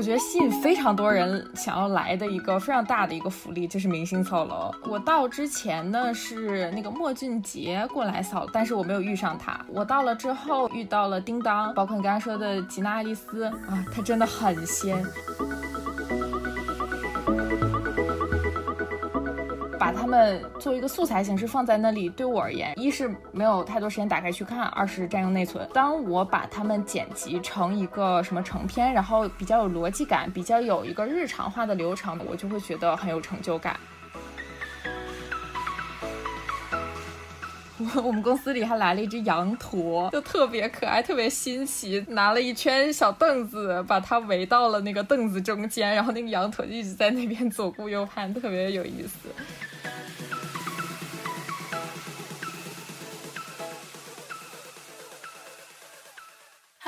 我觉得吸引非常多人想要来的一个非常大的一个福利就是明星扫楼。我到之前呢是那个莫俊杰过来扫，但是我没有遇上他。我到了之后遇到了叮当，包括你刚才说的吉娜爱丽丝啊，她真的很仙。把他们作为一个素材形式放在那里，对我而言，一是没有太多时间打开去看，二是占用内存。当我把它们剪辑成一个什么成片，然后比较有逻辑感，比较有一个日常化的流程，我就会觉得很有成就感。我 我们公司里还来了一只羊驼，就特别可爱，特别新奇。拿了一圈小凳子，把它围到了那个凳子中间，然后那个羊驼一直在那边左顾右盼，特别有意思。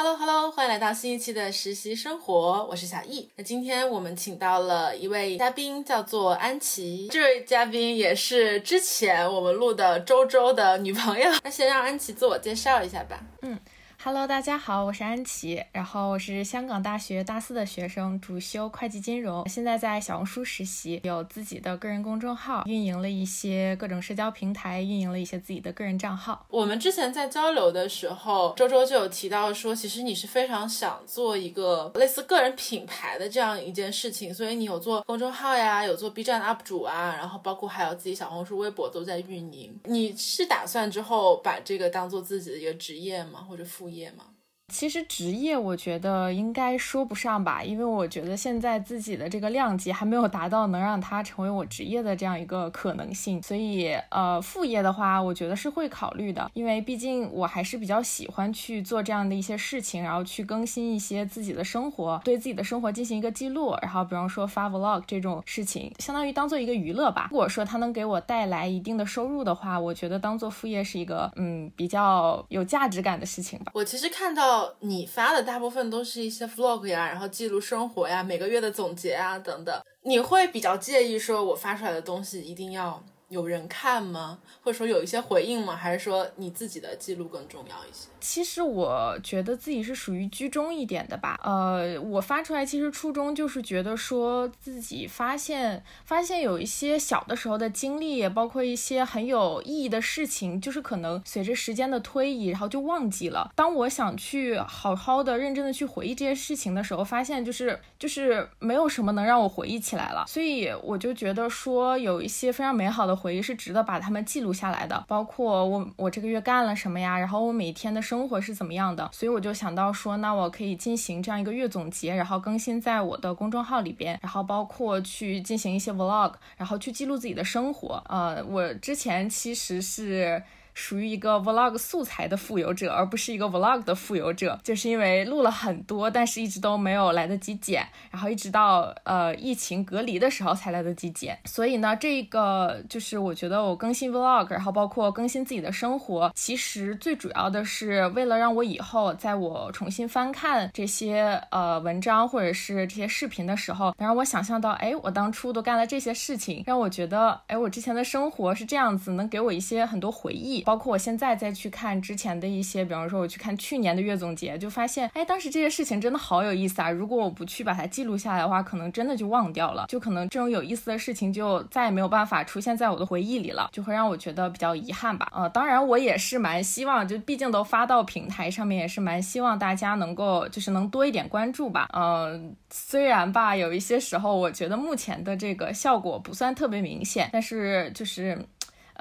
Hello Hello，欢迎来到新一期的实习生活，我是小易。那今天我们请到了一位嘉宾，叫做安琪。这位嘉宾也是之前我们录的周周的女朋友。那先让安琪自我介绍一下吧。嗯。Hello，大家好，我是安琪，然后我是香港大学大四的学生，主修会计金融，现在在小红书实习，有自己的个人公众号，运营了一些各种社交平台，运营了一些自己的个人账号。我们之前在交流的时候，周周就有提到说，其实你是非常想做一个类似个人品牌的这样一件事情，所以你有做公众号呀，有做 B 站的 UP 主啊，然后包括还有自己小红书、微博都在运营。你是打算之后把这个当做自己的一个职业吗，或者副业？业吗？其实职业我觉得应该说不上吧，因为我觉得现在自己的这个量级还没有达到能让它成为我职业的这样一个可能性，所以呃副业的话，我觉得是会考虑的，因为毕竟我还是比较喜欢去做这样的一些事情，然后去更新一些自己的生活，对自己的生活进行一个记录，然后比方说发 vlog 这种事情，相当于当做一个娱乐吧。如果说它能给我带来一定的收入的话，我觉得当做副业是一个嗯比较有价值感的事情吧。我其实看到。你发的大部分都是一些 vlog 呀，然后记录生活呀，每个月的总结啊等等。你会比较介意说我发出来的东西一定要有人看吗？或者说有一些回应吗？还是说你自己的记录更重要一些？其实我觉得自己是属于居中一点的吧，呃，我发出来其实初衷就是觉得说自己发现发现有一些小的时候的经历，也包括一些很有意义的事情，就是可能随着时间的推移，然后就忘记了。当我想去好好的、认真的去回忆这些事情的时候，发现就是就是没有什么能让我回忆起来了。所以我就觉得说有一些非常美好的回忆是值得把它们记录下来的，包括我我这个月干了什么呀，然后我每天的。生活是怎么样的？所以我就想到说，那我可以进行这样一个月总结，然后更新在我的公众号里边，然后包括去进行一些 vlog，然后去记录自己的生活。呃，我之前其实是。属于一个 vlog 素材的富有者，而不是一个 vlog 的富有者，就是因为录了很多，但是一直都没有来得及剪，然后一直到呃疫情隔离的时候才来得及剪。所以呢，这个就是我觉得我更新 vlog，然后包括更新自己的生活，其实最主要的是为了让我以后在我重新翻看这些呃文章或者是这些视频的时候，能让我想象到，哎，我当初都干了这些事情，让我觉得，哎，我之前的生活是这样子，能给我一些很多回忆。包括我现在再去看之前的一些，比方说我去看去年的月总结，就发现，哎，当时这些事情真的好有意思啊！如果我不去把它记录下来的话，可能真的就忘掉了，就可能这种有意思的事情就再也没有办法出现在我的回忆里了，就会让我觉得比较遗憾吧。呃，当然我也是蛮希望，就毕竟都发到平台上面，也是蛮希望大家能够就是能多一点关注吧。嗯，虽然吧，有一些时候我觉得目前的这个效果不算特别明显，但是就是。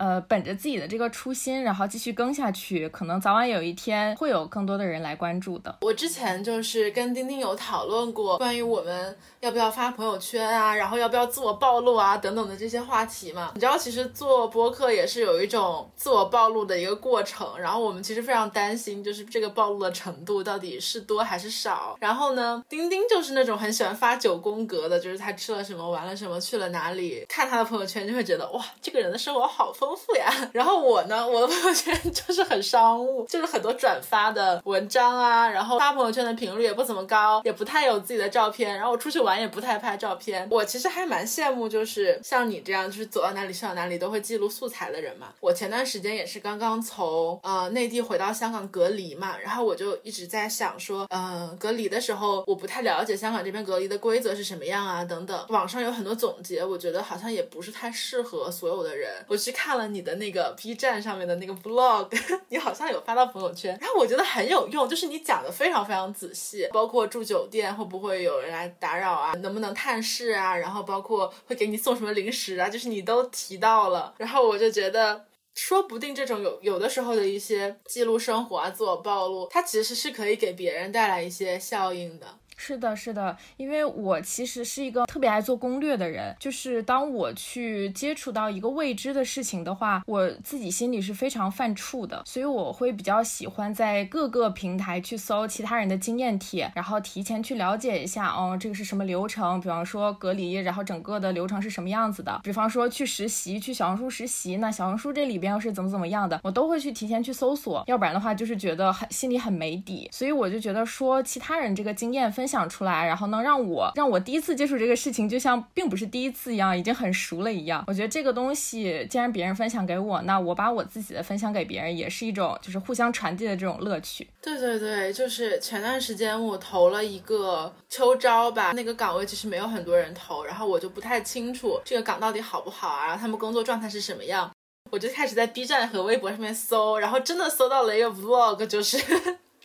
呃，本着自己的这个初心，然后继续更下去，可能早晚有一天会有更多的人来关注的。我之前就是跟丁丁有讨论过关于我们要不要发朋友圈啊，然后要不要自我暴露啊等等的这些话题嘛。你知道，其实做播客也是有一种自我暴露的一个过程。然后我们其实非常担心，就是这个暴露的程度到底是多还是少。然后呢，丁丁就是那种很喜欢发九宫格的，就是他吃了什么，玩了什么，去了哪里，看他的朋友圈就会觉得哇，这个人的生活好丰。丰富呀。然后我呢，我的朋友圈 就是很商务，就是很多转发的文章啊，然后发朋友圈的频率也不怎么高，也不太有自己的照片。然后我出去玩也不太拍照片。我其实还蛮羡慕，就是像你这样，就是走到哪里去到哪里都会记录素材的人嘛。我前段时间也是刚刚从呃内地回到香港隔离嘛，然后我就一直在想说，嗯，隔离的时候我不太了解香港这边隔离的规则是什么样啊，等等。网上有很多总结，我觉得好像也不是太适合所有的人。我去看看了你的那个 B 站上面的那个 Vlog，你好像有发到朋友圈，然后我觉得很有用，就是你讲的非常非常仔细，包括住酒店会不会有人来打扰啊，能不能探视啊，然后包括会给你送什么零食啊，就是你都提到了，然后我就觉得。说不定这种有有的时候的一些记录生活啊、自我暴露，它其实是可以给别人带来一些效应的。是的，是的，因为我其实是一个特别爱做攻略的人，就是当我去接触到一个未知的事情的话，我自己心里是非常犯怵的，所以我会比较喜欢在各个平台去搜其他人的经验帖，然后提前去了解一下，哦，这个是什么流程？比方说隔离，然后整个的流程是什么样子的？比方说去实习，去小红书实习，那小红书这里边又是怎么怎么样的？我都会去提前去搜索，要不然的话就是觉得很心里很没底，所以我就觉得说其他人这个经验分享。想出来，然后能让我让我第一次接触这个事情，就像并不是第一次一样，已经很熟了一样。我觉得这个东西，既然别人分享给我，那我把我自己的分享给别人，也是一种就是互相传递的这种乐趣。对对对，就是前段时间我投了一个秋招吧，那个岗位其实没有很多人投，然后我就不太清楚这个岗到底好不好啊，他们工作状态是什么样，我就开始在 B 站和微博上面搜，然后真的搜到了一个 Vlog，就是。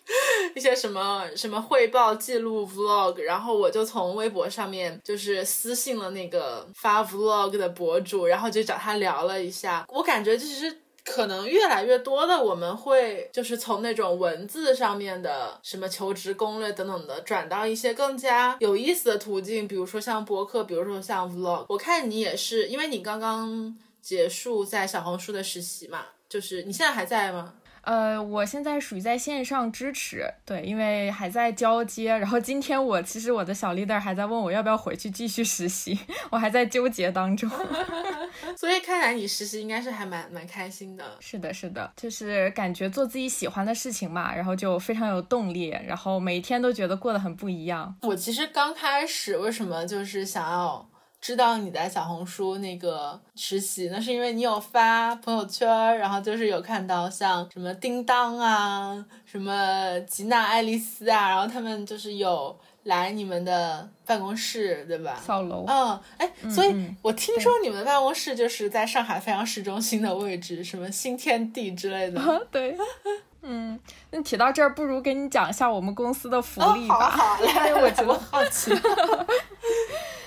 一些什么什么汇报记录 vlog，然后我就从微博上面就是私信了那个发 vlog 的博主，然后就找他聊了一下。我感觉其实可能越来越多的我们会就是从那种文字上面的什么求职攻略等等的，转到一些更加有意思的途径，比如说像博客，比如说像 vlog。我看你也是，因为你刚刚结束在小红书的实习嘛，就是你现在还在吗？呃，我现在属于在线上支持，对，因为还在交接。然后今天我其实我的小 leader 还在问我要不要回去继续实习，我还在纠结当中。所以看来你实习应该是还蛮蛮开心的。是的，是的，就是感觉做自己喜欢的事情嘛，然后就非常有动力，然后每一天都觉得过得很不一样。我其实刚开始为什么就是想要。知道你在小红书那个实习，那是因为你有发朋友圈，然后就是有看到像什么叮当啊，什么吉娜、爱丽丝啊，然后他们就是有来你们的办公室，对吧？扫楼。嗯，哎，所以我听说你们的办公室就是在上海非常市中心的位置，什么新天地之类的。对，嗯，那提到这儿，不如给你讲一下我们公司的福利吧。因为，我觉得好奇。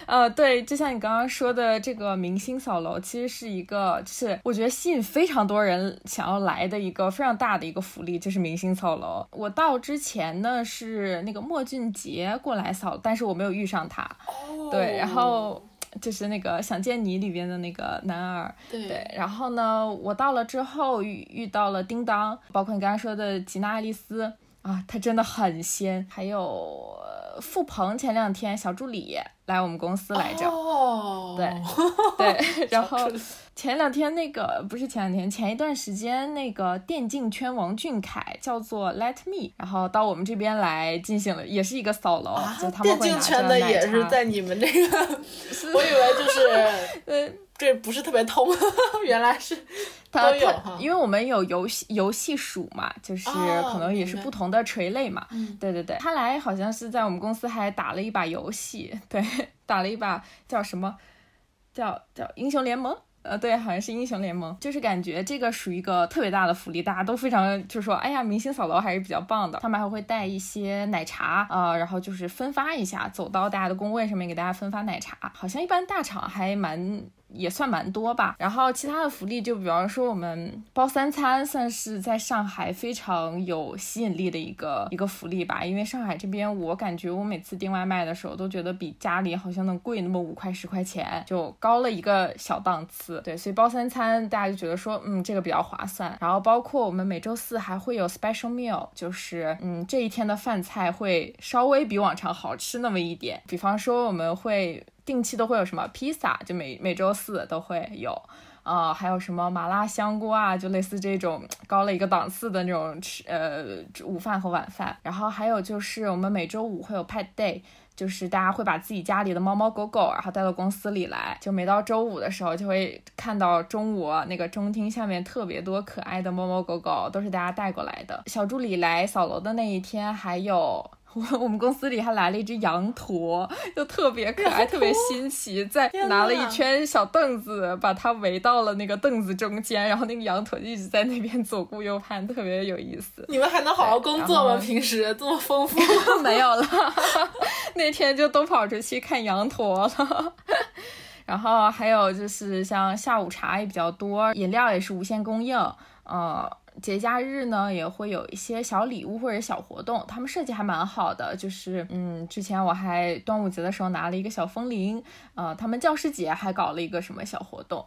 呃，对，就像你刚刚说的，这个明星扫楼其实是一个，就是我觉得吸引非常多人想要来的一个非常大的一个福利，就是明星扫楼。我到之前呢是那个莫俊杰过来扫，但是我没有遇上他。哦。对，然后就是那个《想见你》里边的那个男二。对。然后呢，我到了之后遇遇到了叮当，包括你刚刚说的吉娜·爱丽丝啊，她真的很仙。还有付鹏，前两天小助理。来我们公司来着，对 对，然后前两天那个不是前两天，前一段时间那个电竞圈王俊凯叫做 Let Me，然后到我们这边来进行了，也是一个扫楼，就他们电竞圈的也是在你们这个，我以为就是呃。这不是特别通，原来是都有哈，因为我们有游戏游戏属嘛，就是可能也是不同的垂类嘛。对对对，他来好像是在我们公司还打了一把游戏，对，打了一把叫什么，叫叫英雄联盟。呃，对，好像是英雄联盟，就是感觉这个属于一个特别大的福利，大家都非常就是说，哎呀，明星扫楼还是比较棒的。他们还会带一些奶茶，呃，然后就是分发一下，走到大家的工位上面给大家分发奶茶。好像一般大厂还蛮。也算蛮多吧，然后其他的福利就比方说我们包三餐，算是在上海非常有吸引力的一个一个福利吧。因为上海这边，我感觉我每次订外卖的时候都觉得比家里好像能贵那么五块十块钱，就高了一个小档次。对，所以包三餐大家就觉得说，嗯，这个比较划算。然后包括我们每周四还会有 special meal，就是嗯这一天的饭菜会稍微比往常好吃那么一点。比方说我们会。定期都会有什么披萨，就每每周四都会有，呃，还有什么麻辣香锅啊，就类似这种高了一个档次的那种吃呃午饭和晚饭。然后还有就是我们每周五会有 pet day。就是大家会把自己家里的猫猫狗狗，然后带到公司里来。就每到周五的时候，就会看到中午那个中厅下面特别多可爱的猫猫狗狗，都是大家带过来的。小助理来扫楼的那一天，还有。我我们公司里还来了一只羊驼，就特别可爱，特别新奇。在拿了一圈小凳子，把它围到了那个凳子中间，然后那个羊驼一直在那边左顾右盼，特别有意思。你们还能好好工作吗？平时这么丰富？没有了，那天就都跑出去看羊驼了。然后还有就是像下午茶也比较多，饮料也是无限供应。呃。节假日呢也会有一些小礼物或者小活动，他们设计还蛮好的。就是，嗯，之前我还端午节的时候拿了一个小风铃，呃，他们教师节还搞了一个什么小活动，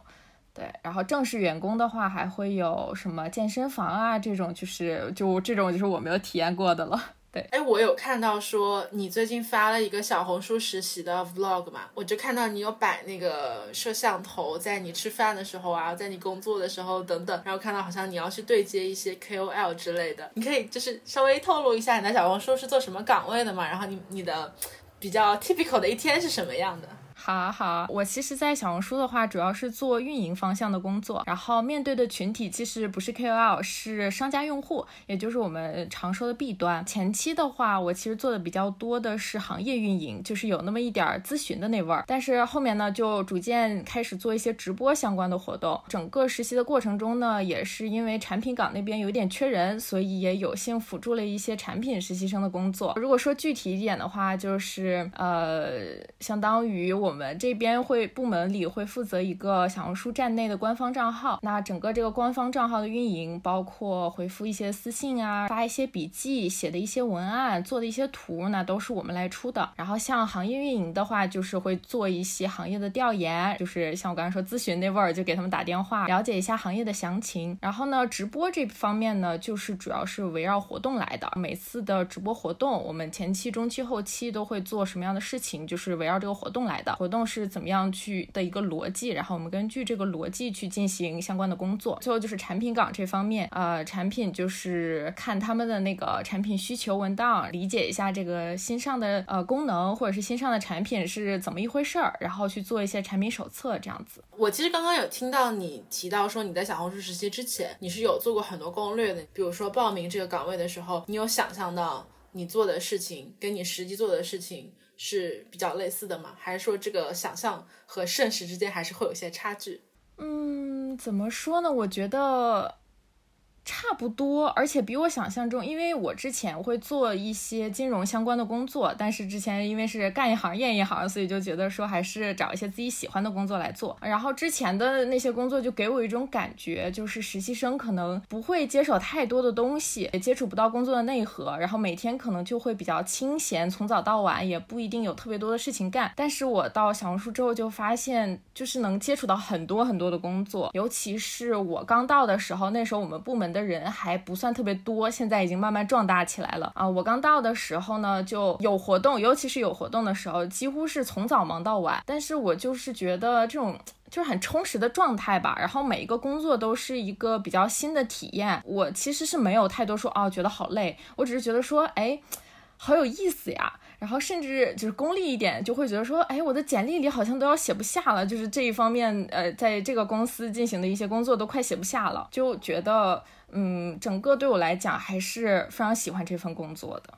对。然后正式员工的话还会有什么健身房啊这种，就是就这种就是我没有体验过的了。对，哎，我有看到说你最近发了一个小红书实习的 vlog 嘛，我就看到你有摆那个摄像头，在你吃饭的时候啊，在你工作的时候等等，然后看到好像你要去对接一些 KOL 之类的，你可以就是稍微透露一下你的小红书是做什么岗位的嘛，然后你你的比较 typical 的一天是什么样的？好啊好啊，我其实，在小红书的话，主要是做运营方向的工作，然后面对的群体其实不是 KOL，是商家用户，也就是我们常说的 B 端。前期的话，我其实做的比较多的是行业运营，就是有那么一点咨询的那味儿。但是后面呢，就逐渐开始做一些直播相关的活动。整个实习的过程中呢，也是因为产品岗那边有点缺人，所以也有幸辅助了一些产品实习生的工作。如果说具体一点的话，就是呃，相当于我。我们这边会部门里会负责一个小红书站内的官方账号，那整个这个官方账号的运营，包括回复一些私信啊，发一些笔记，写的一些文案，做的一些图，那都是我们来出的。然后像行业运营的话，就是会做一些行业的调研，就是像我刚才说咨询那味儿，就给他们打电话了解一下行业的详情。然后呢，直播这方面呢，就是主要是围绕活动来的。每次的直播活动，我们前期、中期、后期都会做什么样的事情，就是围绕这个活动来的。活动是怎么样去的一个逻辑，然后我们根据这个逻辑去进行相关的工作。最后就是产品岗这方面，呃，产品就是看他们的那个产品需求文档，理解一下这个新上的呃功能或者是新上的产品是怎么一回事儿，然后去做一些产品手册这样子。我其实刚刚有听到你提到说你在小红书实习之前，你是有做过很多攻略的，比如说报名这个岗位的时候，你有想象到你做的事情跟你实际做的事情。是比较类似的吗？还是说这个想象和现实之间还是会有些差距？嗯，怎么说呢？我觉得。差不多，而且比我想象中，因为我之前会做一些金融相关的工作，但是之前因为是干一行厌一行，所以就觉得说还是找一些自己喜欢的工作来做。然后之前的那些工作就给我一种感觉，就是实习生可能不会接手太多的东西，也接触不到工作的内核，然后每天可能就会比较清闲，从早到晚也不一定有特别多的事情干。但是我到小红书之后就发现，就是能接触到很多很多的工作，尤其是我刚到的时候，那时候我们部门。的人还不算特别多，现在已经慢慢壮大起来了啊！我刚到的时候呢，就有活动，尤其是有活动的时候，几乎是从早忙到晚。但是我就是觉得这种就是很充实的状态吧。然后每一个工作都是一个比较新的体验。我其实是没有太多说哦，觉得好累。我只是觉得说，哎，好有意思呀。然后甚至就是功利一点，就会觉得说，哎，我的简历里好像都要写不下了，就是这一方面，呃，在这个公司进行的一些工作都快写不下了，就觉得。嗯，整个对我来讲还是非常喜欢这份工作的。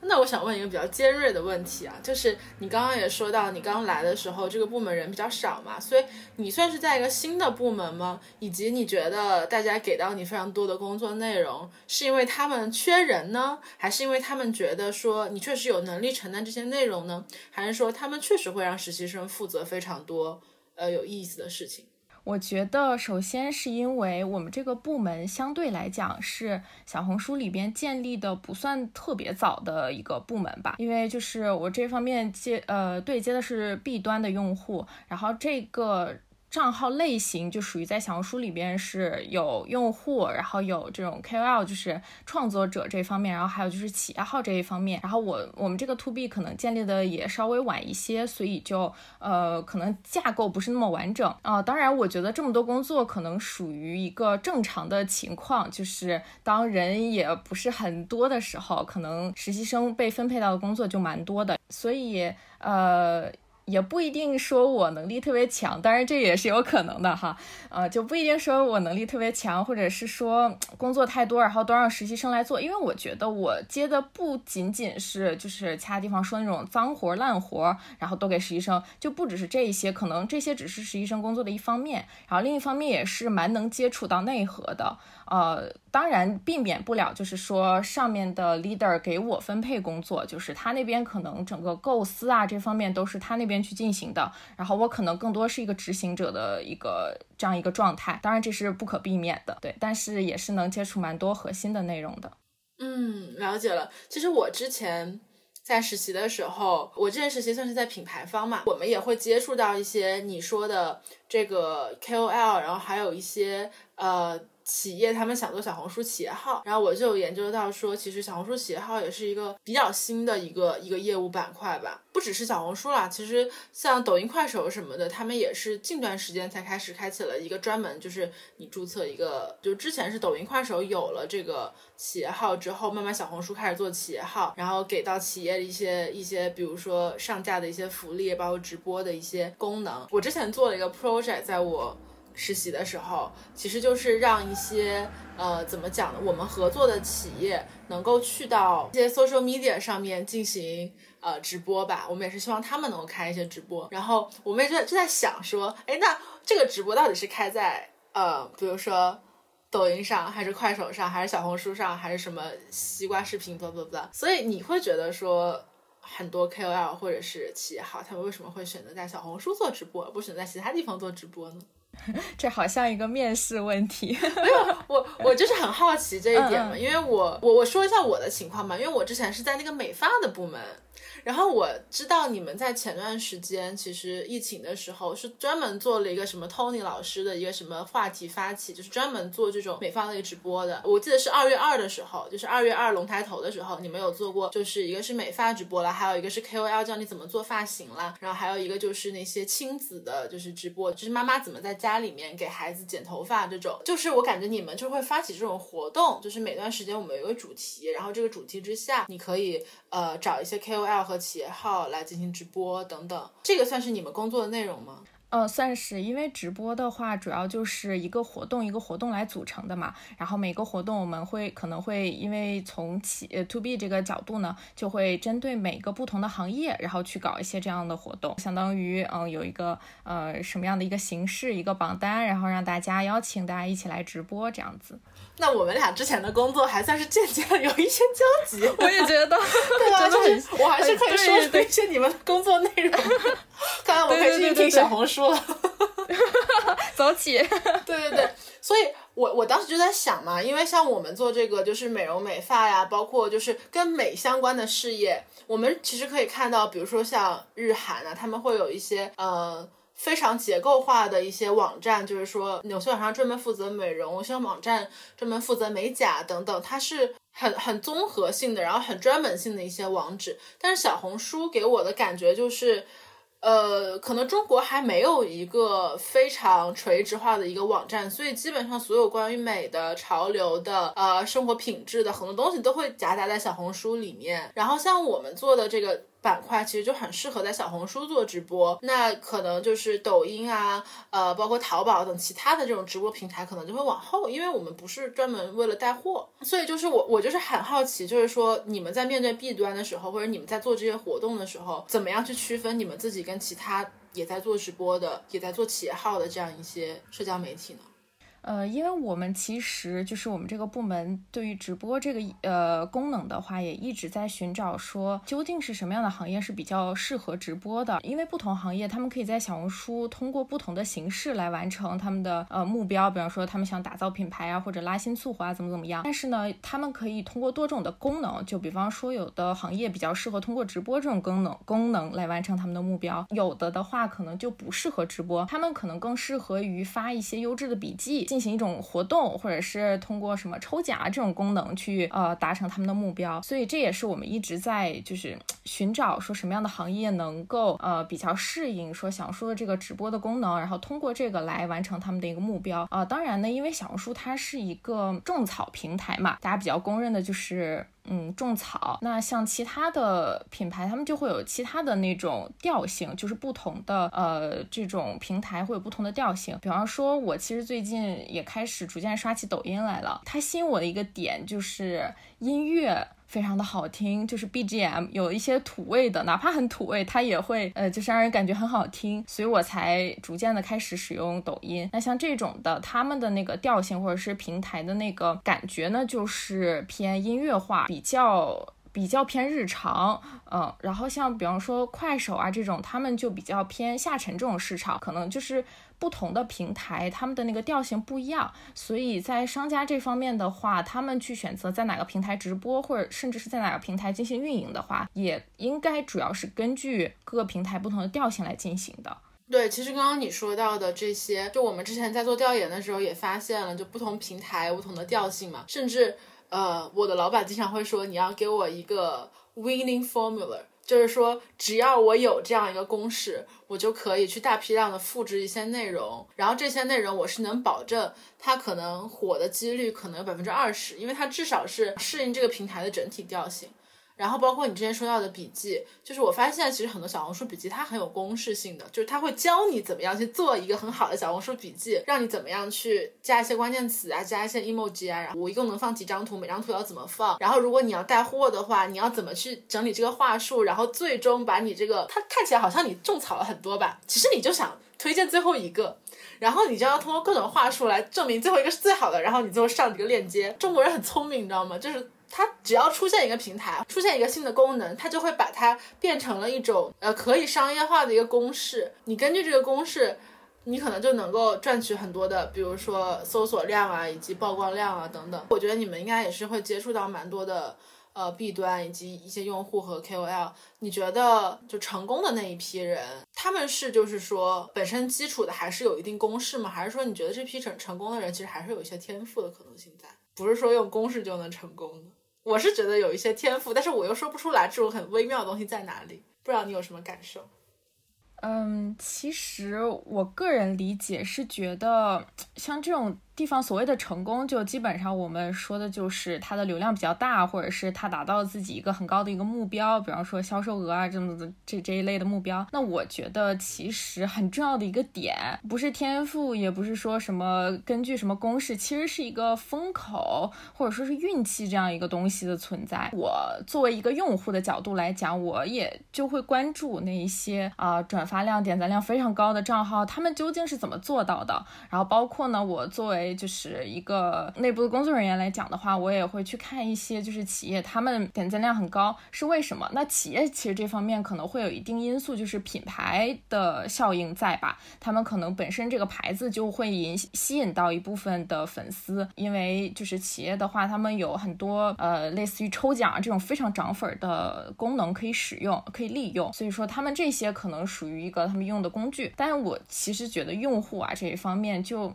那我想问一个比较尖锐的问题啊，就是你刚刚也说到，你刚来的时候这个部门人比较少嘛，所以你算是在一个新的部门吗？以及你觉得大家给到你非常多的工作内容，是因为他们缺人呢，还是因为他们觉得说你确实有能力承担这些内容呢？还是说他们确实会让实习生负责非常多呃有意思的事情？我觉得，首先是因为我们这个部门相对来讲是小红书里边建立的不算特别早的一个部门吧。因为就是我这方面接呃对接的是 B 端的用户，然后这个账号类型就属于在小红书里边是有用户，然后有这种 KOL，就是创作者这方面，然后还有就是企业号这一方面。然后我我们这个 To B 可能建立的也稍微晚一些，所以就呃可能架构不是那么完整啊。当然，我觉得这么多工作可能属于一个正常的情况，就是当人也不是很多的时候，可能实习生被分配到的工作就蛮多的，所以呃。也不一定说我能力特别强，当然这也是有可能的哈，呃，就不一定说我能力特别强，或者是说工作太多，然后都让实习生来做，因为我觉得我接的不仅仅是就是其他地方说那种脏活烂活，然后都给实习生，就不只是这一些，可能这些只是实习生工作的一方面，然后另一方面也是蛮能接触到内核的。呃，当然避免不了，就是说上面的 leader 给我分配工作，就是他那边可能整个构思啊这方面都是他那边去进行的，然后我可能更多是一个执行者的一个这样一个状态。当然这是不可避免的，对，但是也是能接触蛮多核心的内容的。嗯，了解了。其实我之前在实习的时候，我之前实习算是在品牌方嘛，我们也会接触到一些你说的这个 KOL，然后还有一些呃。企业他们想做小红书企业号，然后我就研究到说，其实小红书企业号也是一个比较新的一个一个业务板块吧。不只是小红书啦，其实像抖音、快手什么的，他们也是近段时间才开始开启了一个专门，就是你注册一个，就之前是抖音、快手有了这个企业号之后，慢慢小红书开始做企业号，然后给到企业的一些一些，比如说上架的一些福利，包括直播的一些功能。我之前做了一个 project，在我。实习的时候，其实就是让一些呃，怎么讲呢？我们合作的企业能够去到一些 social media 上面进行呃直播吧。我们也是希望他们能够开一些直播。然后我们也就就在想说，哎，那这个直播到底是开在呃，比如说抖音上，还是快手上，还是小红书上，还是什么西瓜视频，不不不。所以你会觉得说，很多 KOL 或者是企业号，他们为什么会选择在小红书做直播，而不选择在其他地方做直播呢？这好像一个面试问题，没有我我就是很好奇这一点嘛，因为我我我说一下我的情况嘛，因为我之前是在那个美发的部门。然后我知道你们在前段时间，其实疫情的时候是专门做了一个什么 Tony 老师的一个什么话题发起，就是专门做这种美发类直播的。我记得是二月二的时候，就是二月二龙抬头的时候，你们有做过，就是一个是美发直播了，还有一个是 KOL 教你怎么做发型啦，然后还有一个就是那些亲子的，就是直播，就是妈妈怎么在家里面给孩子剪头发这种。就是我感觉你们就会发起这种活动，就是每段时间我们有个主题，然后这个主题之下，你可以呃找一些 KOL 和企业号来进行直播等等，这个算是你们工作的内容吗？呃，算是，因为直播的话，主要就是一个活动一个活动来组成的嘛。然后每个活动我们会可能会因为从企呃 to B 这个角度呢，就会针对每个不同的行业，然后去搞一些这样的活动，相当于嗯有一个呃什么样的一个形式，一个榜单，然后让大家邀请大家一起来直播这样子。那我们俩之前的工作还算是间接有一些交集，我也觉得，对啊，就是我还是可以说出一些你们的工作内容。看来我可以去听小红书了，走起。对对对，所以我我当时就在想嘛，因为像我们做这个就是美容美发呀，包括就是跟美相关的事业，我们其实可以看到，比如说像日韩啊，他们会有一些呃。非常结构化的一些网站，就是说有些网上专门负责美容，有些网站专门负责美甲等等，它是很很综合性的，然后很专门性的一些网址。但是小红书给我的感觉就是。呃，可能中国还没有一个非常垂直化的一个网站，所以基本上所有关于美的、潮流的、呃生活品质的很多东西都会夹杂在小红书里面。然后像我们做的这个板块，其实就很适合在小红书做直播。那可能就是抖音啊，呃，包括淘宝等其他的这种直播平台，可能就会往后，因为我们不是专门为了带货。所以就是我，我就是很好奇，就是说你们在面对 B 端的时候，或者你们在做这些活动的时候，怎么样去区分你们自己？跟其他也在做直播的，也在做企业号的这样一些社交媒体呢？呃，因为我们其实就是我们这个部门对于直播这个呃功能的话，也一直在寻找说究竟是什么样的行业是比较适合直播的。因为不同行业他们可以在小红书通过不同的形式来完成他们的呃目标，比方说他们想打造品牌啊，或者拉新促活啊，怎么怎么样。但是呢，他们可以通过多种的功能，就比方说有的行业比较适合通过直播这种功能功能来完成他们的目标，有的的话可能就不适合直播，他们可能更适合于发一些优质的笔记。进行一种活动，或者是通过什么抽奖啊这种功能去呃达成他们的目标，所以这也是我们一直在就是寻找说什么样的行业能够呃比较适应说小红书的这个直播的功能，然后通过这个来完成他们的一个目标啊。当然呢，因为小红书它是一个种草平台嘛，大家比较公认的就是。嗯，种草。那像其他的品牌，他们就会有其他的那种调性，就是不同的呃这种平台会有不同的调性。比方说，我其实最近也开始逐渐刷起抖音来了，它吸引我的一个点就是音乐。非常的好听，就是 BGM 有一些土味的，哪怕很土味，它也会呃，就是让人感觉很好听，所以我才逐渐的开始使用抖音。那像这种的，他们的那个调性或者是平台的那个感觉呢，就是偏音乐化，比较比较偏日常，嗯，然后像比方说快手啊这种，他们就比较偏下沉这种市场，可能就是。不同的平台，他们的那个调性不一样，所以在商家这方面的话，他们去选择在哪个平台直播，或者甚至是在哪个平台进行运营的话，也应该主要是根据各个平台不同的调性来进行的。对，其实刚刚你说到的这些，就我们之前在做调研的时候也发现了，就不同平台不同的调性嘛，甚至呃，我的老板经常会说，你要给我一个 winning formula。就是说，只要我有这样一个公式，我就可以去大批量的复制一些内容，然后这些内容我是能保证它可能火的几率可能有百分之二十，因为它至少是适应这个平台的整体调性。然后包括你之前说到的笔记，就是我发现其实很多小红书笔记它很有公式性的，就是它会教你怎么样去做一个很好的小红书笔记，让你怎么样去加一些关键词啊，加一些 emoji 啊，然后我一共能放几张图，每张图要怎么放，然后如果你要带货的话，你要怎么去整理这个话术，然后最终把你这个它看起来好像你种草了很多吧，其实你就想推荐最后一个，然后你就要通过各种话术来证明最后一个是最好的，然后你最后上这个链接。中国人很聪明，你知道吗？就是。它只要出现一个平台，出现一个新的功能，它就会把它变成了一种呃可以商业化的一个公式。你根据这个公式，你可能就能够赚取很多的，比如说搜索量啊，以及曝光量啊等等。我觉得你们应该也是会接触到蛮多的呃弊端以及一些用户和 KOL。你觉得就成功的那一批人，他们是就是说本身基础的还是有一定公式吗？还是说你觉得这批成成功的人其实还是有一些天赋的可能性在？不是说用公式就能成功的。我是觉得有一些天赋，但是我又说不出来这种很微妙的东西在哪里，不知道你有什么感受？嗯，其实我个人理解是觉得像这种。地方所谓的成功，就基本上我们说的就是它的流量比较大，或者是它达到了自己一个很高的一个目标，比方说销售额啊这么的这这一类的目标。那我觉得其实很重要的一个点，不是天赋，也不是说什么根据什么公式，其实是一个风口或者说是运气这样一个东西的存在。我作为一个用户的角度来讲，我也就会关注那一些啊转发量、点赞量非常高的账号，他们究竟是怎么做到的？然后包括呢，我作为就是一个内部的工作人员来讲的话，我也会去看一些就是企业他们点赞量很高是为什么？那企业其实这方面可能会有一定因素，就是品牌的效应在吧？他们可能本身这个牌子就会引吸引到一部分的粉丝，因为就是企业的话，他们有很多呃类似于抽奖这种非常涨粉的功能可以使用可以利用，所以说他们这些可能属于一个他们用的工具。但我其实觉得用户啊这一方面就。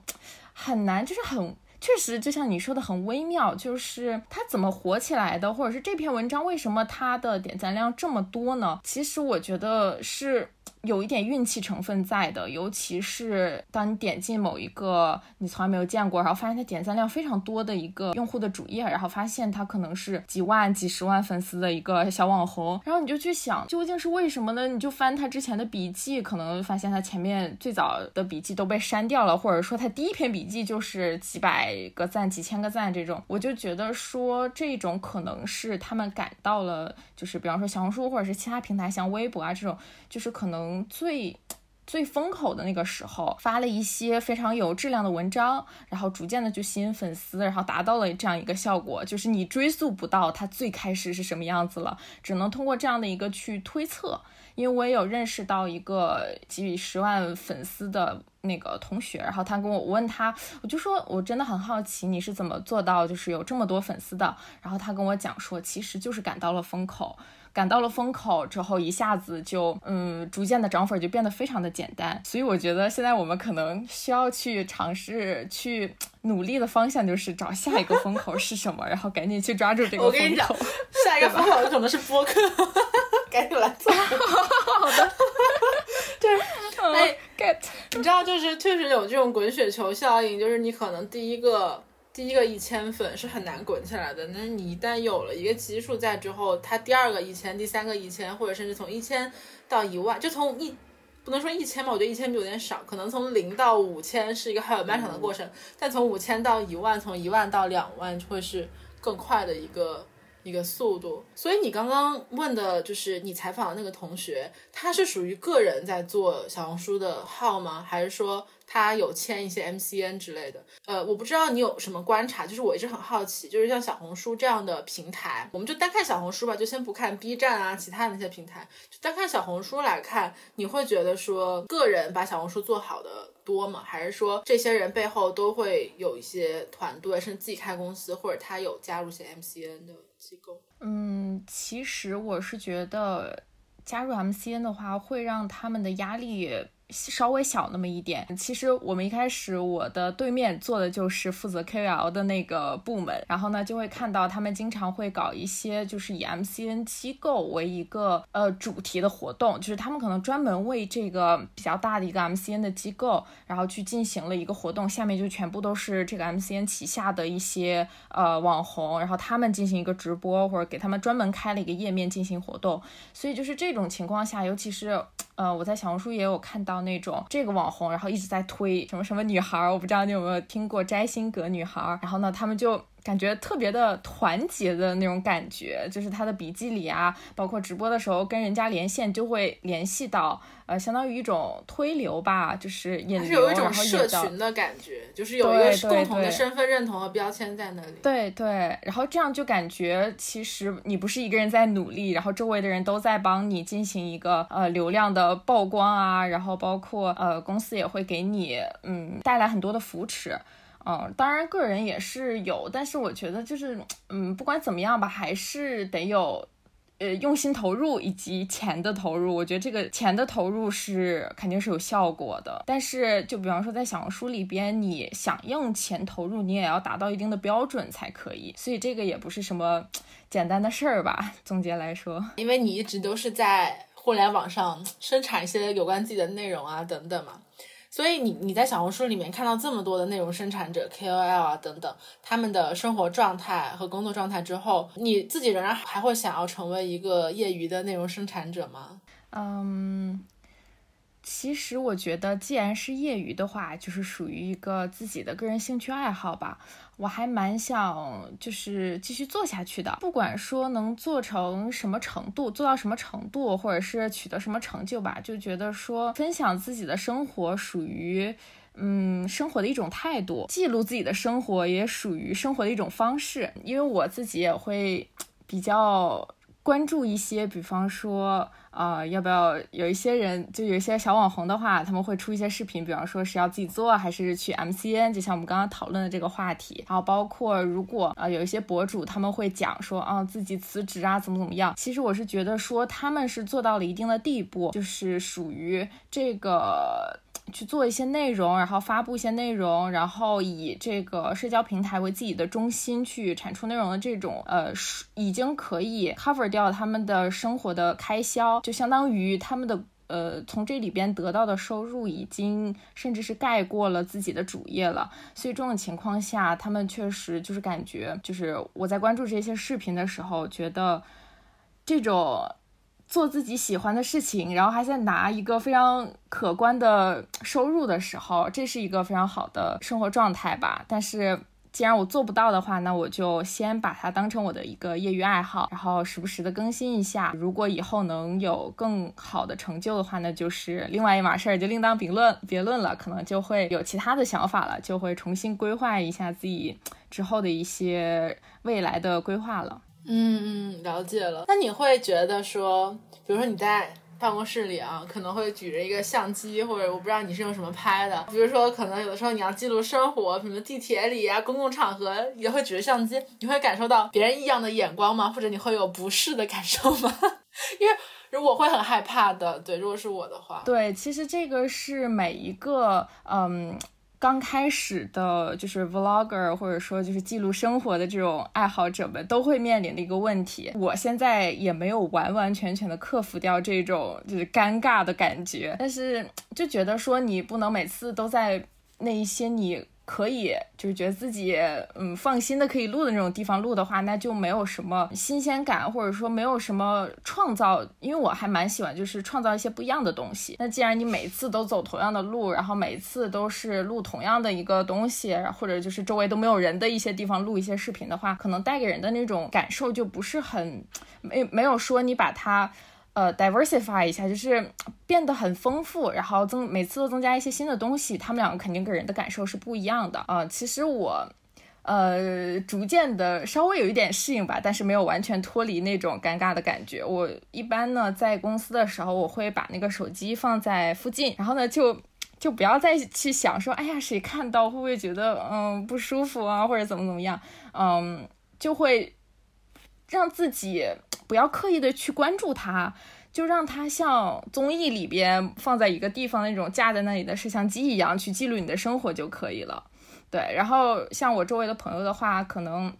很难，就是很确实，就像你说的很微妙，就是它怎么火起来的，或者是这篇文章为什么它的点赞量这么多呢？其实我觉得是。有一点运气成分在的，尤其是当你点进某一个你从来没有见过，然后发现它点赞量非常多的一个用户的主页，然后发现他可能是几万、几十万粉丝的一个小网红，然后你就去想究竟是为什么呢？你就翻他之前的笔记，可能发现他前面最早的笔记都被删掉了，或者说他第一篇笔记就是几百个赞、几千个赞这种，我就觉得说这种可能是他们感到了，就是比方说小红书或者是其他平台像微博啊这种，就是可能。最最风口的那个时候，发了一些非常有质量的文章，然后逐渐的就吸引粉丝，然后达到了这样一个效果，就是你追溯不到它最开始是什么样子了，只能通过这样的一个去推测。因为我也有认识到一个几十万粉丝的那个同学，然后他跟我我问他，我就说我真的很好奇你是怎么做到就是有这么多粉丝的，然后他跟我讲说，其实就是赶到了风口。赶到了风口之后，一下子就嗯，逐渐的涨粉就变得非常的简单。所以我觉得现在我们可能需要去尝试去努力的方向就是找下一个风口是什么，然后赶紧去抓住这个风口。我跟你讲，下一个风口可能是播客，赶紧来做。好的，对，哎，get，你知道就是确实有这种滚雪球效应，就是你可能第一个。第一个一千粉是很难滚起来的，那你一旦有了一个基数在之后，它第二个一千，第三个一千，或者甚至从一千到一万，就从一不能说一千吧，我觉得一千有点少，可能从零到五千是一个很漫长的过程，但从五千到一万，从一万到两万会是更快的一个一个速度。所以你刚刚问的就是你采访的那个同学，他是属于个人在做小红书的号吗？还是说？他有签一些 MCN 之类的，呃，我不知道你有什么观察，就是我一直很好奇，就是像小红书这样的平台，我们就单看小红书吧，就先不看 B 站啊，其他的那些平台，就单看小红书来看，你会觉得说个人把小红书做好的多吗？还是说这些人背后都会有一些团队，甚至自己开公司，或者他有加入一些 MCN 的嗯，其实我是觉得加入 MCN 的话，会让他们的压力。稍微小那么一点。其实我们一开始我的对面坐的就是负责 KOL 的那个部门，然后呢就会看到他们经常会搞一些就是以 MCN 机构为一个呃主题的活动，就是他们可能专门为这个比较大的一个 MCN 的机构，然后去进行了一个活动，下面就全部都是这个 MCN 旗下的一些呃网红，然后他们进行一个直播或者给他们专门开了一个页面进行活动，所以就是这种情况下，尤其是呃我在小红书也有看到。那种这个网红，然后一直在推什么什么女孩，我不知道你有没有听过摘星阁女孩，然后呢，他们就。感觉特别的团结的那种感觉，就是他的笔记里啊，包括直播的时候跟人家连线，就会联系到，呃，相当于一种推流吧，就是引流，是有一种社群的感觉，就是有一个共同的身份认同和标签在那里。对对，然后这样就感觉其实你不是一个人在努力，然后周围的人都在帮你进行一个呃流量的曝光啊，然后包括呃公司也会给你嗯带来很多的扶持。嗯，当然个人也是有，但是我觉得就是，嗯，不管怎么样吧，还是得有，呃，用心投入以及钱的投入。我觉得这个钱的投入是肯定是有效果的，但是就比方说在小红书里边，你想用钱投入，你也要达到一定的标准才可以。所以这个也不是什么简单的事儿吧？总结来说，因为你一直都是在互联网上生产一些有关自己的内容啊，等等嘛。所以你你在小红书里面看到这么多的内容生产者 KOL 啊等等，他们的生活状态和工作状态之后，你自己仍然还会想要成为一个业余的内容生产者吗？嗯。其实我觉得，既然是业余的话，就是属于一个自己的个人兴趣爱好吧。我还蛮想就是继续做下去的，不管说能做成什么程度，做到什么程度，或者是取得什么成就吧，就觉得说分享自己的生活属于嗯生活的一种态度，记录自己的生活也属于生活的一种方式。因为我自己也会比较关注一些，比方说。啊，要不要有一些人，就有一些小网红的话，他们会出一些视频，比方说是要自己做，还是去 MCN，就像我们刚刚讨论的这个话题。然后包括如果啊有一些博主，他们会讲说啊自己辞职啊怎么怎么样。其实我是觉得说他们是做到了一定的地步，就是属于这个。去做一些内容，然后发布一些内容，然后以这个社交平台为自己的中心去产出内容的这种，呃，已经可以 cover 掉他们的生活的开销，就相当于他们的，呃，从这里边得到的收入已经甚至是盖过了自己的主业了。所以这种情况下，他们确实就是感觉，就是我在关注这些视频的时候，觉得这种。做自己喜欢的事情，然后还在拿一个非常可观的收入的时候，这是一个非常好的生活状态吧。但是既然我做不到的话，那我就先把它当成我的一个业余爱好，然后时不时的更新一下。如果以后能有更好的成就的话，那就是另外一码事儿，就另当别论别论了。可能就会有其他的想法了，就会重新规划一下自己之后的一些未来的规划了。嗯嗯，了解了。那你会觉得说，比如说你在。办公室里啊，可能会举着一个相机，或者我不知道你是用什么拍的。比如说，可能有的时候你要记录生活，什么地铁里啊、公共场合也会举着相机，你会感受到别人异样的眼光吗？或者你会有不适的感受吗？因为如果会很害怕的，对，如果是我的话，对，其实这个是每一个嗯。刚开始的就是 vlogger 或者说就是记录生活的这种爱好者们都会面临的一个问题。我现在也没有完完全全的克服掉这种就是尴尬的感觉，但是就觉得说你不能每次都在那一些你。可以，就是觉得自己嗯放心的可以录的那种地方录的话，那就没有什么新鲜感，或者说没有什么创造。因为我还蛮喜欢，就是创造一些不一样的东西。那既然你每次都走同样的路，然后每次都是录同样的一个东西，或者就是周围都没有人的一些地方录一些视频的话，可能带给人的那种感受就不是很没没有说你把它。呃，diversify 一下，就是变得很丰富，然后增每次都增加一些新的东西，他们两个肯定给人的感受是不一样的啊。其实我，呃，逐渐的稍微有一点适应吧，但是没有完全脱离那种尴尬的感觉。我一般呢，在公司的时候，我会把那个手机放在附近，然后呢，就就不要再去想说，哎呀，谁看到会不会觉得嗯不舒服啊，或者怎么怎么样，嗯，就会让自己。不要刻意的去关注它，就让它像综艺里边放在一个地方那种架在那里的摄像机一样去记录你的生活就可以了。对，然后像我周围的朋友的话，可能。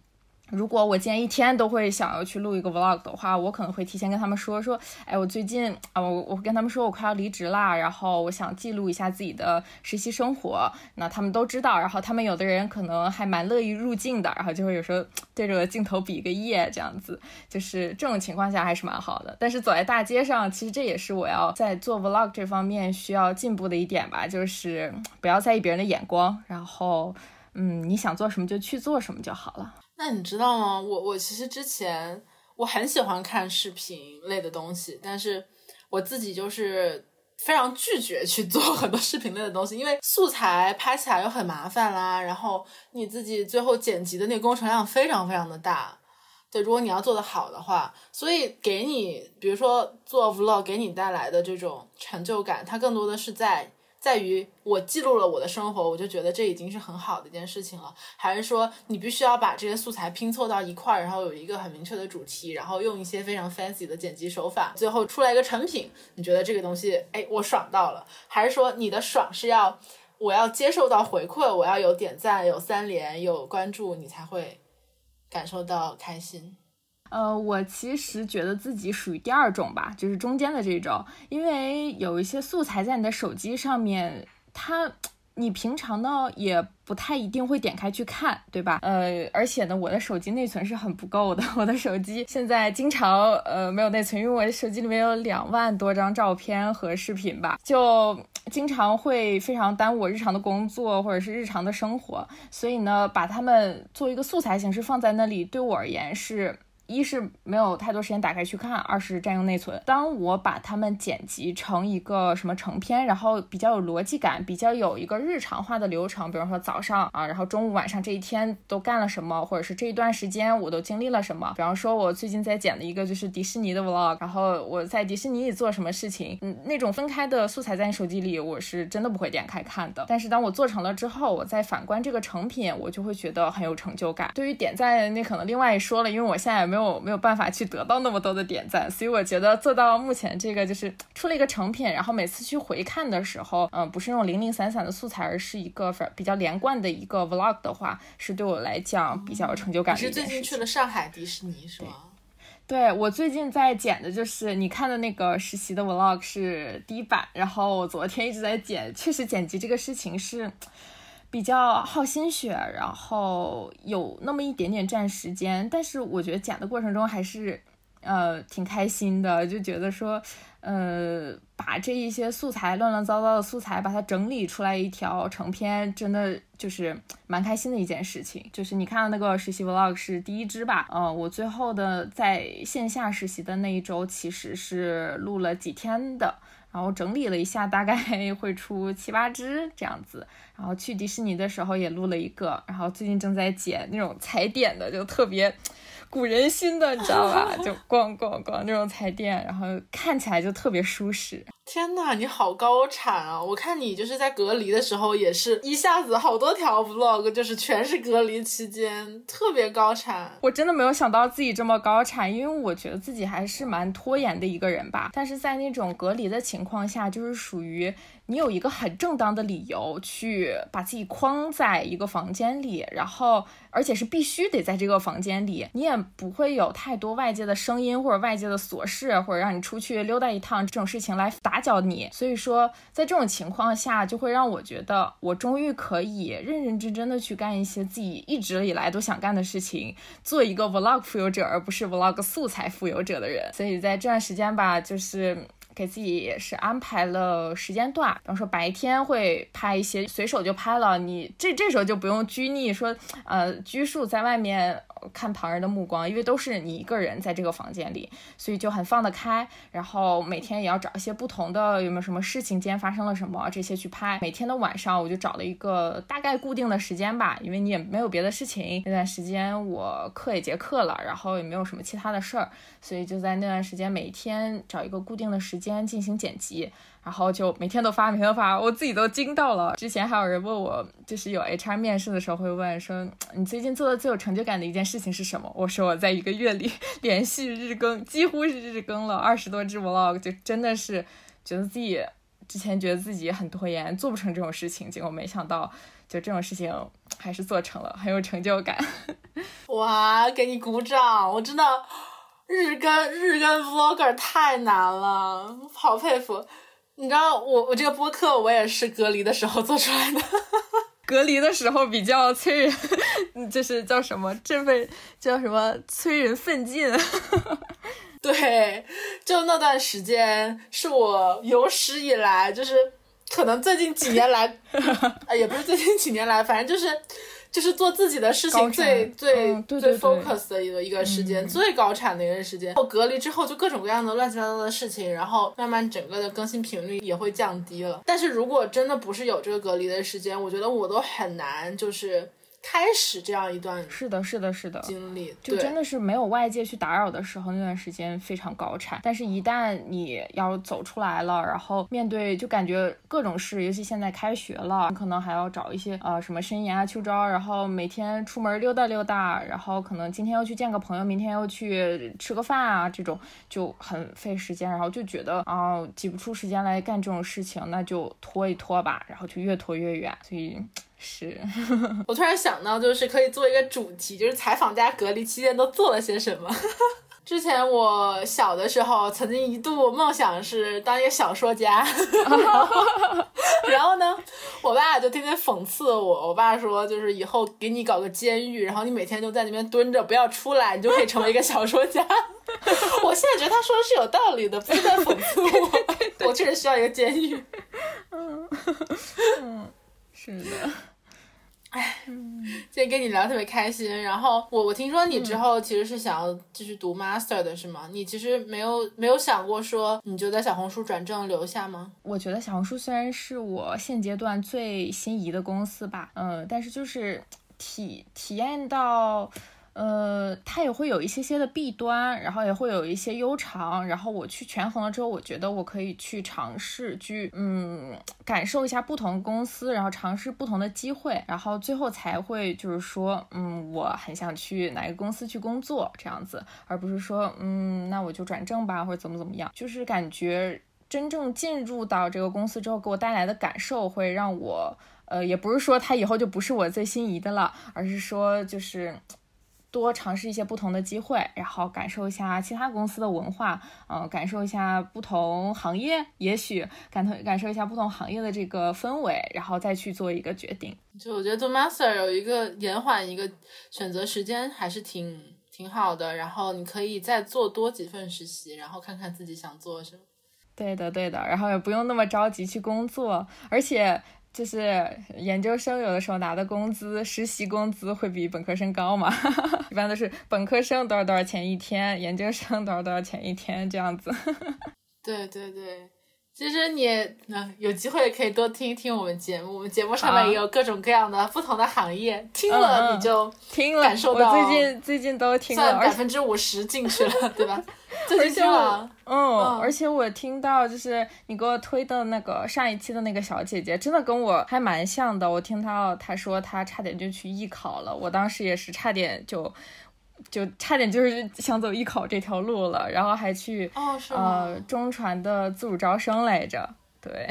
如果我今天一天都会想要去录一个 vlog 的话，我可能会提前跟他们说说，哎，我最近啊，我我跟他们说我快要离职啦，然后我想记录一下自己的实习生活。那他们都知道，然后他们有的人可能还蛮乐意入镜的，然后就会有时候对着镜头比个耶这样子，就是这种情况下还是蛮好的。但是走在大街上，其实这也是我要在做 vlog 这方面需要进步的一点吧，就是不要在意别人的眼光，然后嗯，你想做什么就去做什么就好了。那你知道吗？我我其实之前我很喜欢看视频类的东西，但是我自己就是非常拒绝去做 很多视频类的东西，因为素材拍起来又很麻烦啦，然后你自己最后剪辑的那个工程量非常非常的大。对，如果你要做的好的话，所以给你比如说做 vlog 给你带来的这种成就感，它更多的是在。在于我记录了我的生活，我就觉得这已经是很好的一件事情了。还是说你必须要把这些素材拼凑到一块儿，然后有一个很明确的主题，然后用一些非常 fancy 的剪辑手法，最后出来一个成品？你觉得这个东西，哎，我爽到了？还是说你的爽是要我要接受到回馈，我要有点赞、有三连、有关注，你才会感受到开心？呃，我其实觉得自己属于第二种吧，就是中间的这种，因为有一些素材在你的手机上面，它你平常呢也不太一定会点开去看，对吧？呃，而且呢，我的手机内存是很不够的，我的手机现在经常呃没有内存，因为我的手机里面有两万多张照片和视频吧，就经常会非常耽误我日常的工作或者是日常的生活，所以呢，把它们做一个素材形式放在那里，对我而言是。一是没有太多时间打开去看，二是占用内存。当我把它们剪辑成一个什么成片，然后比较有逻辑感，比较有一个日常化的流程，比如说早上啊，然后中午、晚上这一天都干了什么，或者是这一段时间我都经历了什么。比方说，我最近在剪的一个就是迪士尼的 vlog，然后我在迪士尼里做什么事情，嗯，那种分开的素材在你手机里，我是真的不会点开看的。但是当我做成了之后，我再反观这个成品，我就会觉得很有成就感。对于点赞，那可能另外一说了，因为我现在也没有没有办法去得到那么多的点赞，所以我觉得做到目前这个就是出了一个成品，然后每次去回看的时候，嗯，不是那种零零散散的素材，而是一个比较连贯的一个 vlog 的话，是对我来讲比较有成就感的。你是最近去了上海迪士尼是吗？对，我最近在剪的就是你看的那个实习的 vlog 是第一版，然后我昨天一直在剪，确实剪辑这个事情是。比较耗心血，然后有那么一点点占时间，但是我觉得剪的过程中还是，呃，挺开心的，就觉得说，呃，把这一些素材乱乱糟糟的素材，把它整理出来一条成片，真的就是蛮开心的一件事情。就是你看到那个实习 vlog 是第一支吧？呃，我最后的在线下实习的那一周，其实是录了几天的，然后整理了一下，大概 会出七八支这样子。然后去迪士尼的时候也录了一个，然后最近正在剪那种踩点的，就特别。鼓人心的，你知道吧？就逛逛逛那种彩电，然后看起来就特别舒适。天呐，你好高产啊！我看你就是在隔离的时候，也是一下子好多条 vlog，就是全是隔离期间，特别高产。我真的没有想到自己这么高产，因为我觉得自己还是蛮拖延的一个人吧。但是在那种隔离的情况下，就是属于你有一个很正当的理由去把自己框在一个房间里，然后而且是必须得在这个房间里，你也不会有太多外界的声音或者外界的琐事，或者让你出去溜达一趟这种事情来打。搅你，所以说在这种情况下，就会让我觉得我终于可以认认真真的去干一些自己一直以来都想干的事情，做一个 vlog 富有者，而不是 vlog 素材富有者的人。所以在这段时间吧，就是给自己也是安排了时间段，比方说白天会拍一些随手就拍了，你这这时候就不用拘泥说，呃，拘束在外面。看旁人的目光，因为都是你一个人在这个房间里，所以就很放得开。然后每天也要找一些不同的，有没有什么事情，今天发生了什么这些去拍。每天的晚上我就找了一个大概固定的时间吧，因为你也没有别的事情。那段时间我课也结课了，然后也没有什么其他的事儿，所以就在那段时间每天找一个固定的时间进行剪辑。然后就每天都发，每天都发，我自己都惊到了。之前还有人问我，就是有 HR 面试的时候会问说，你最近做的最有成就感的一件事情是什么？我说我在一个月里 连续日更，几乎是日更了二十多支 vlog，就真的是觉得自己之前觉得自己很拖延，做不成这种事情，结果没想到就这种事情还是做成了，很有成就感。哇，给你鼓掌！我真的日更日更 vlogger 太难了，好佩服。你知道我我这个播客我也是隔离的时候做出来的，隔离的时候比较催人，就是叫什么振奋，叫什么催人奋进。对，就那段时间是我有史以来，就是可能最近几年来，啊也不是最近几年来，反正就是。就是做自己的事情最最最 focus 的一个一个时间，最高产的一个时间。后隔离之后，就各种各样的乱七八糟的事情，然后慢慢整个的更新频率也会降低了。但是如果真的不是有这个隔离的时间，我觉得我都很难就是。开始这样一段是的，是的，是的经历，就真的是没有外界去打扰的时候，那段时间非常高产。但是，一旦你要走出来了，然后面对就感觉各种事，尤其现在开学了，可能还要找一些呃什么申研啊、秋招，然后每天出门溜达溜达，然后可能今天要去见个朋友，明天要去吃个饭啊，这种就很费时间，然后就觉得啊挤不出时间来干这种事情，那就拖一拖吧，然后就越拖越远，所以。是 我突然想到，就是可以做一个主题，就是采访大家隔离期间都做了些什么。之前我小的时候，曾经一度梦想是当一个小说家，然后呢，我爸就天天讽刺我。我爸说，就是以后给你搞个监狱，然后你每天就在那边蹲着，不要出来，你就可以成为一个小说家。我现在觉得他说的是有道理的，不是在讽刺我。我确实需要一个监狱。嗯嗯，是的。哎，今天跟你聊特别开心。然后我我听说你之后其实是想要继续读 master 的是吗？你其实没有没有想过说你就在小红书转正留下吗？我觉得小红书虽然是我现阶段最心仪的公司吧，嗯，但是就是体体验到。呃，它也会有一些些的弊端，然后也会有一些悠长，然后我去权衡了之后，我觉得我可以去尝试去，嗯，感受一下不同公司，然后尝试不同的机会，然后最后才会就是说，嗯，我很想去哪个公司去工作这样子，而不是说，嗯，那我就转正吧，或者怎么怎么样，就是感觉真正进入到这个公司之后，给我带来的感受会让我，呃，也不是说他以后就不是我最心仪的了，而是说就是。多尝试一些不同的机会，然后感受一下其他公司的文化，嗯，感受一下不同行业，也许感同感受一下不同行业的这个氛围，然后再去做一个决定。就我觉得做 master 有一个延缓一个选择时间，还是挺挺好的。然后你可以再做多几份实习，然后看看自己想做什么。对的，对的，然后也不用那么着急去工作，而且就是研究生有的时候拿的工资，实习工资会比本科生高嘛，一般都是本科生多少多少钱一天，研究生多少多少钱一天这样子。对 对对。其实你嗯有机会可以多听一听我们节目，我们节目上面也有各种各样的不同的行业，听了你就听了，感受到。我最近最近都听了，百分之五十进去了，对吧？最近听了，嗯，而且我听到就是你给我推的那个上一期的那个小姐姐，真的跟我还蛮像的。我听到她说她差点就去艺考了，我当时也是差点就。就差点就是想走艺考这条路了，然后还去呃中传的自主招生来着，对。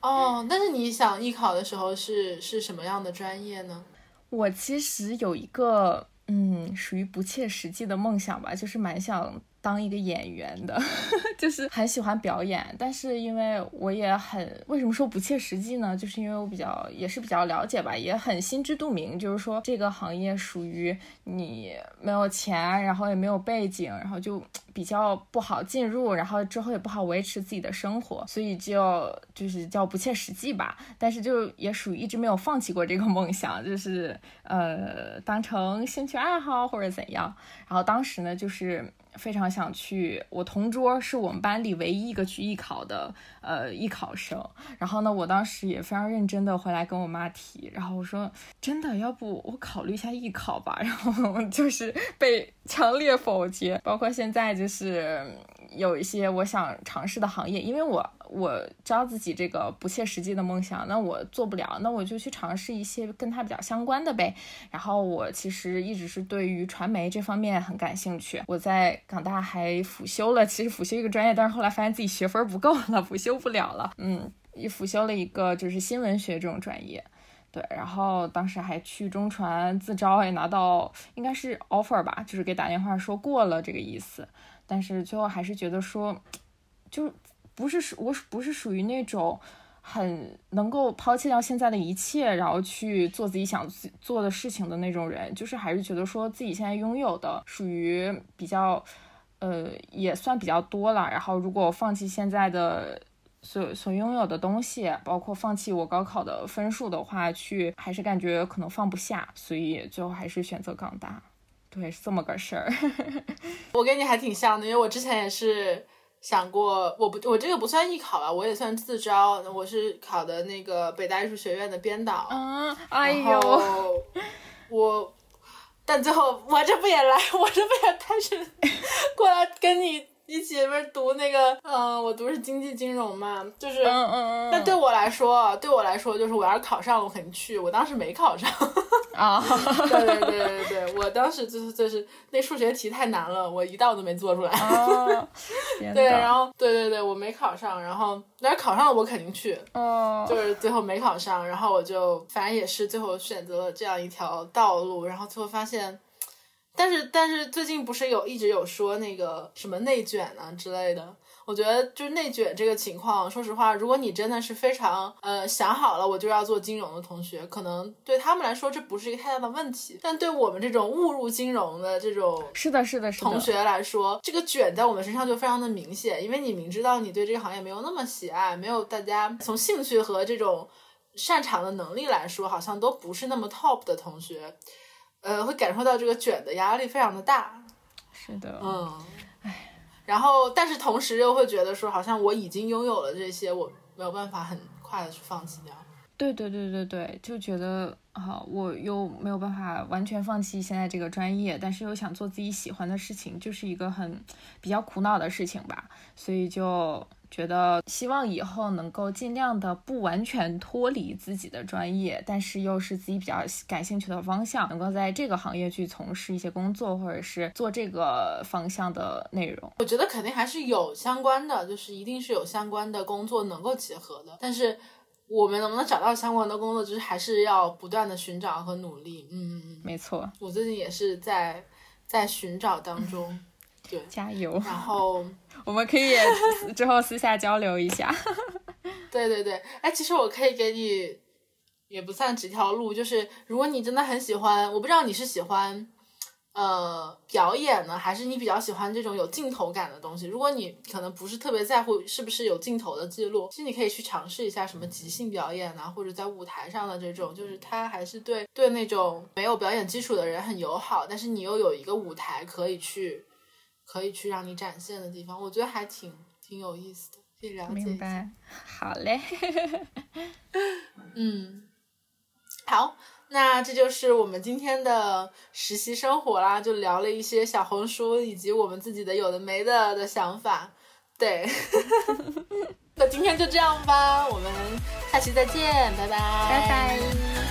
哦，但是你想艺考的时候是是什么样的专业呢？我其实有一个嗯属于不切实际的梦想吧，就是蛮想。当一个演员的，就是很喜欢表演，但是因为我也很为什么说不切实际呢？就是因为我比较也是比较了解吧，也很心知肚明，就是说这个行业属于你没有钱，然后也没有背景，然后就比较不好进入，然后之后也不好维持自己的生活，所以就就是叫不切实际吧。但是就也属于一直没有放弃过这个梦想，就是呃当成兴趣爱好或者怎样。然后当时呢，就是。非常想去，我同桌是我们班里唯一一个去艺考的，呃，艺考生。然后呢，我当时也非常认真的回来跟我妈提，然后我说，真的，要不我考虑一下艺考吧。然后就是被强烈否决，包括现在就是。有一些我想尝试的行业，因为我我知道自己这个不切实际的梦想，那我做不了，那我就去尝试一些跟它比较相关的呗。然后我其实一直是对于传媒这方面很感兴趣，我在港大还辅修了，其实辅修一个专业，但是后来发现自己学分不够了，辅修不了了。嗯，也辅修了一个就是新闻学这种专业，对。然后当时还去中传自招，也拿到应该是 offer 吧，就是给打电话说过了这个意思。但是最后还是觉得说，就不是属我不是属于那种很能够抛弃掉现在的一切，然后去做自己想做的事情的那种人。就是还是觉得说自己现在拥有的属于比较，呃，也算比较多了。然后如果放弃现在的所所拥有的东西，包括放弃我高考的分数的话，去还是感觉可能放不下，所以最后还是选择港大。对，是这么个事儿。我跟你还挺像的，因为我之前也是想过，我不，我这个不算艺考吧，我也算自招。我是考的那个北大艺术学院的编导。嗯，哎呦，我，但最后我这不也来，我这不也开始过来跟你。一起不是读那个，嗯，我读是经济金融嘛，就是，嗯嗯嗯。但对我来说，对我来说，就是我要是考上，我肯定去。我当时没考上。啊。对对对对对，我当时就是就是那数学题太难了，我一道都没做出来。哦。对，然后对对对，我没考上，然后要是考上了，我肯定去。哦。就是最后没考上，然后我就反正也是最后选择了这样一条道路，然后最后发现。但是但是最近不是有一直有说那个什么内卷啊之类的，我觉得就是内卷这个情况，说实话，如果你真的是非常呃想好了我就要做金融的同学，可能对他们来说这不是一个太大的问题。但对我们这种误入金融的这种是的是的同学来说，这个卷在我们身上就非常的明显，因为你明知道你对这个行业没有那么喜爱，没有大家从兴趣和这种擅长的能力来说，好像都不是那么 top 的同学。呃，会感受到这个卷的压力非常的大，是的，嗯，唉，然后但是同时又会觉得说，好像我已经拥有了这些，我没有办法很快的去放弃掉。对对对对对，就觉得啊，我又没有办法完全放弃现在这个专业，但是又想做自己喜欢的事情，就是一个很比较苦恼的事情吧，所以就。觉得希望以后能够尽量的不完全脱离自己的专业，但是又是自己比较感兴趣的方向，能够在这个行业去从事一些工作，或者是做这个方向的内容。我觉得肯定还是有相关的，就是一定是有相关的工作能够结合的。但是我们能不能找到相关的工作，就是还是要不断的寻找和努力。嗯，没错，我最近也是在在寻找当中。对，加油。然后。我们可以之后私下交流一下。对对对，哎，其实我可以给你，也不算几条路，就是如果你真的很喜欢，我不知道你是喜欢呃表演呢，还是你比较喜欢这种有镜头感的东西？如果你可能不是特别在乎是不是有镜头的记录，其实你可以去尝试一下什么即兴表演啊，或者在舞台上的这种，就是它还是对对那种没有表演基础的人很友好，但是你又有一个舞台可以去可以去让你展现的地方，我觉得还挺挺有意思的，可以了解。明白，好嘞。嗯，好。那这就是我们今天的实习生活啦，就聊了一些小红书以及我们自己的有的没的的想法。对，那今天就这样吧，我们下期再见，拜拜，拜拜。